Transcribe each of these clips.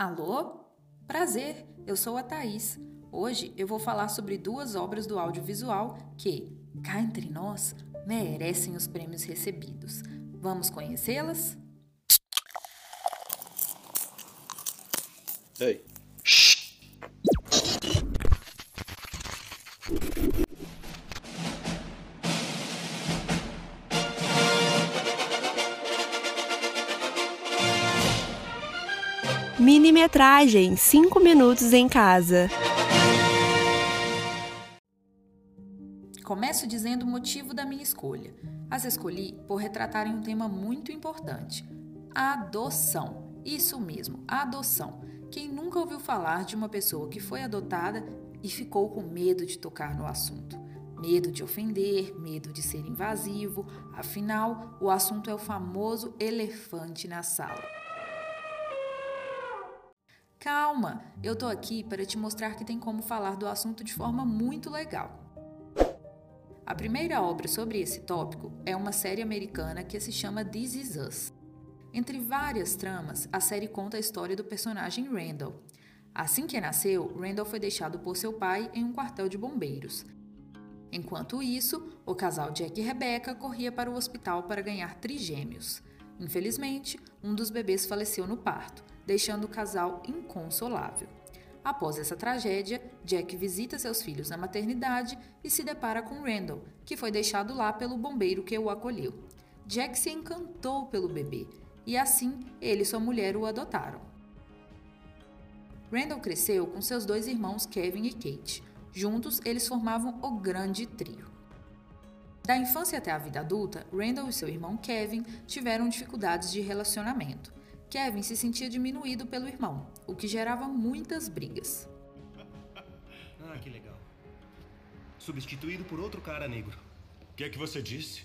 Alô? Prazer, eu sou a Thaís. Hoje eu vou falar sobre duas obras do audiovisual que, cá entre nós, merecem os prêmios recebidos. Vamos conhecê-las? Ei. Minimetragem 5 minutos em casa. Começo dizendo o motivo da minha escolha. As escolhi por retratarem um tema muito importante: a adoção. Isso mesmo, a adoção. Quem nunca ouviu falar de uma pessoa que foi adotada e ficou com medo de tocar no assunto? Medo de ofender, medo de ser invasivo, afinal, o assunto é o famoso elefante na sala. Calma, eu tô aqui para te mostrar que tem como falar do assunto de forma muito legal. A primeira obra sobre esse tópico é uma série americana que se chama This Is Us. Entre várias tramas, a série conta a história do personagem Randall. Assim que nasceu, Randall foi deixado por seu pai em um quartel de bombeiros. Enquanto isso, o casal Jack e Rebecca corria para o hospital para ganhar trigêmeos. Infelizmente, um dos bebês faleceu no parto deixando o casal inconsolável. Após essa tragédia, Jack visita seus filhos na maternidade e se depara com Randall, que foi deixado lá pelo bombeiro que o acolheu. Jack se encantou pelo bebê e assim ele e sua mulher o adotaram. Randall cresceu com seus dois irmãos Kevin e Kate. Juntos, eles formavam o grande trio. Da infância até a vida adulta, Randall e seu irmão Kevin tiveram dificuldades de relacionamento. Kevin se sentia diminuído pelo irmão, o que gerava muitas brigas. ah, que legal. Substituído por outro cara negro. O que é que você disse?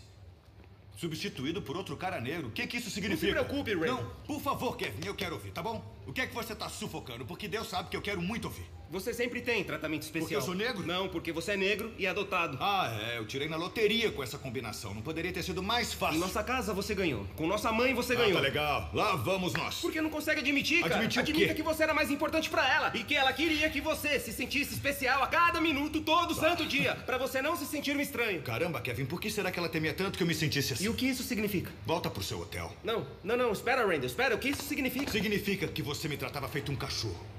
Substituído por outro cara negro? O que, é que isso significa? Não se preocupe, Ray. Não, por favor, Kevin, eu quero ouvir, tá bom? O que é que você tá sufocando? Porque Deus sabe que eu quero muito ouvir. Você sempre tem tratamento especial. Porque eu sou negro? Não, porque você é negro e adotado. Ah, é. Eu tirei na loteria com essa combinação. Não poderia ter sido mais fácil. Em nossa casa você ganhou. Com nossa mãe você ah, ganhou. Tá legal. Lá vamos nós. Porque não consegue admitir, cara. Admitir Admita o quê? que você era mais importante para ela. E que ela queria que você se sentisse especial a cada minuto, todo santo dia. para você não se sentir um estranho. Caramba, Kevin, por que será que ela temia tanto que eu me sentisse assim? E o que isso significa? Volta pro seu hotel. Não, não, não. Espera, Randall. Espera. O que isso significa? Significa que você me tratava feito um cachorro.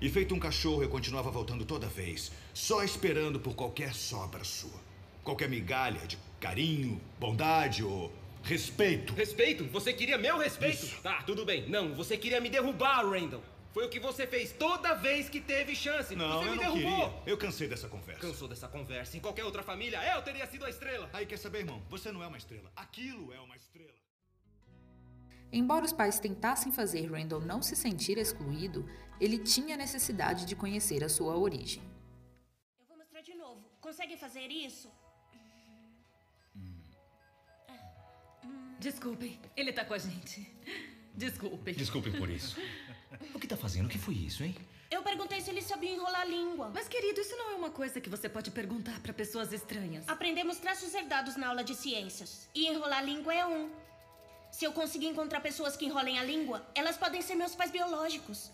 E feito um cachorro, eu continuava voltando toda vez, só esperando por qualquer sobra sua. Qualquer migalha de carinho, bondade ou respeito. Respeito? Você queria meu respeito? Isso. Tá, tudo bem. Não, você queria me derrubar, Randall. Foi o que você fez toda vez que teve chance. Não, você eu me não derrubou. queria. Eu cansei dessa conversa. Cansou dessa conversa. Em qualquer outra família, eu teria sido a estrela. Aí quer saber, irmão? Você não é uma estrela. Aquilo é uma estrela. Embora os pais tentassem fazer Randall não se sentir excluído, ele tinha necessidade de conhecer a sua origem. Eu vou mostrar de novo. Consegue fazer isso? Desculpem, ele tá com a gente. Desculpem. Desculpem por isso. O que tá fazendo? O que foi isso, hein? Eu perguntei se ele sabia enrolar a língua. Mas, querido, isso não é uma coisa que você pode perguntar pra pessoas estranhas. Aprendemos traços herdados na aula de ciências. E enrolar a língua é um. Se eu conseguir encontrar pessoas que enrolem a língua, elas podem ser meus pais biológicos.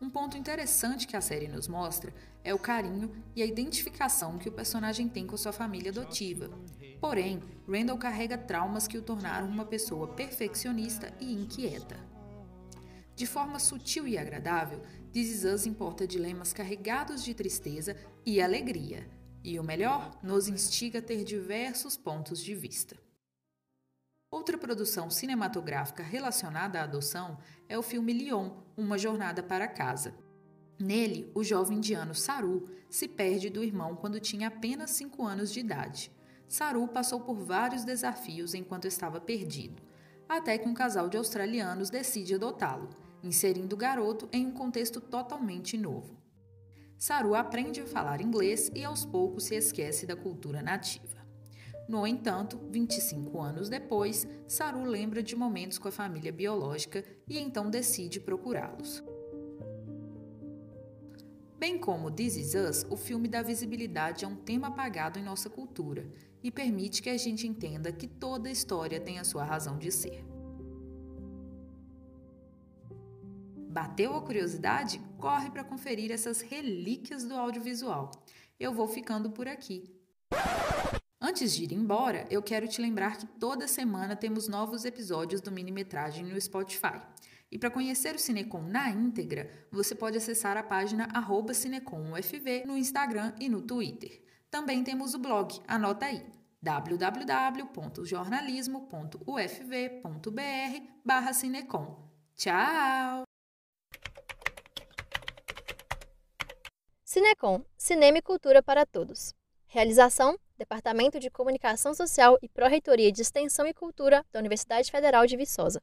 Um ponto interessante que a série nos mostra é o carinho e a identificação que o personagem tem com sua família adotiva. Porém, Randall carrega traumas que o tornaram uma pessoa perfeccionista e inquieta. De forma sutil e agradável, This Is Us importa dilemas carregados de tristeza e alegria. E o melhor, nos instiga a ter diversos pontos de vista. Outra produção cinematográfica relacionada à adoção é o filme Leon, Uma Jornada para Casa. Nele, o jovem indiano Saru se perde do irmão quando tinha apenas 5 anos de idade. Saru passou por vários desafios enquanto estava perdido, até que um casal de australianos decide adotá-lo, inserindo o garoto em um contexto totalmente novo. Saru aprende a falar inglês e aos poucos se esquece da cultura nativa. No entanto, 25 anos depois, Saru lembra de momentos com a família biológica e então decide procurá-los. Bem como This Is Us, o filme dá visibilidade a um tema apagado em nossa cultura e permite que a gente entenda que toda história tem a sua razão de ser. Bateu a curiosidade? Corre para conferir essas relíquias do audiovisual. Eu vou ficando por aqui. Antes de ir embora, eu quero te lembrar que toda semana temos novos episódios do Minimetragem no Spotify. E para conhecer o Cinecom na íntegra, você pode acessar a página CinecomUFV no Instagram e no Twitter. Também temos o blog, anota aí, www.jornalismo.ufv.br Cinecom. Tchau! Cinecom, Cinema e Cultura para Todos. Realização Departamento de Comunicação Social e Pró-Reitoria de Extensão e Cultura da Universidade Federal de Viçosa.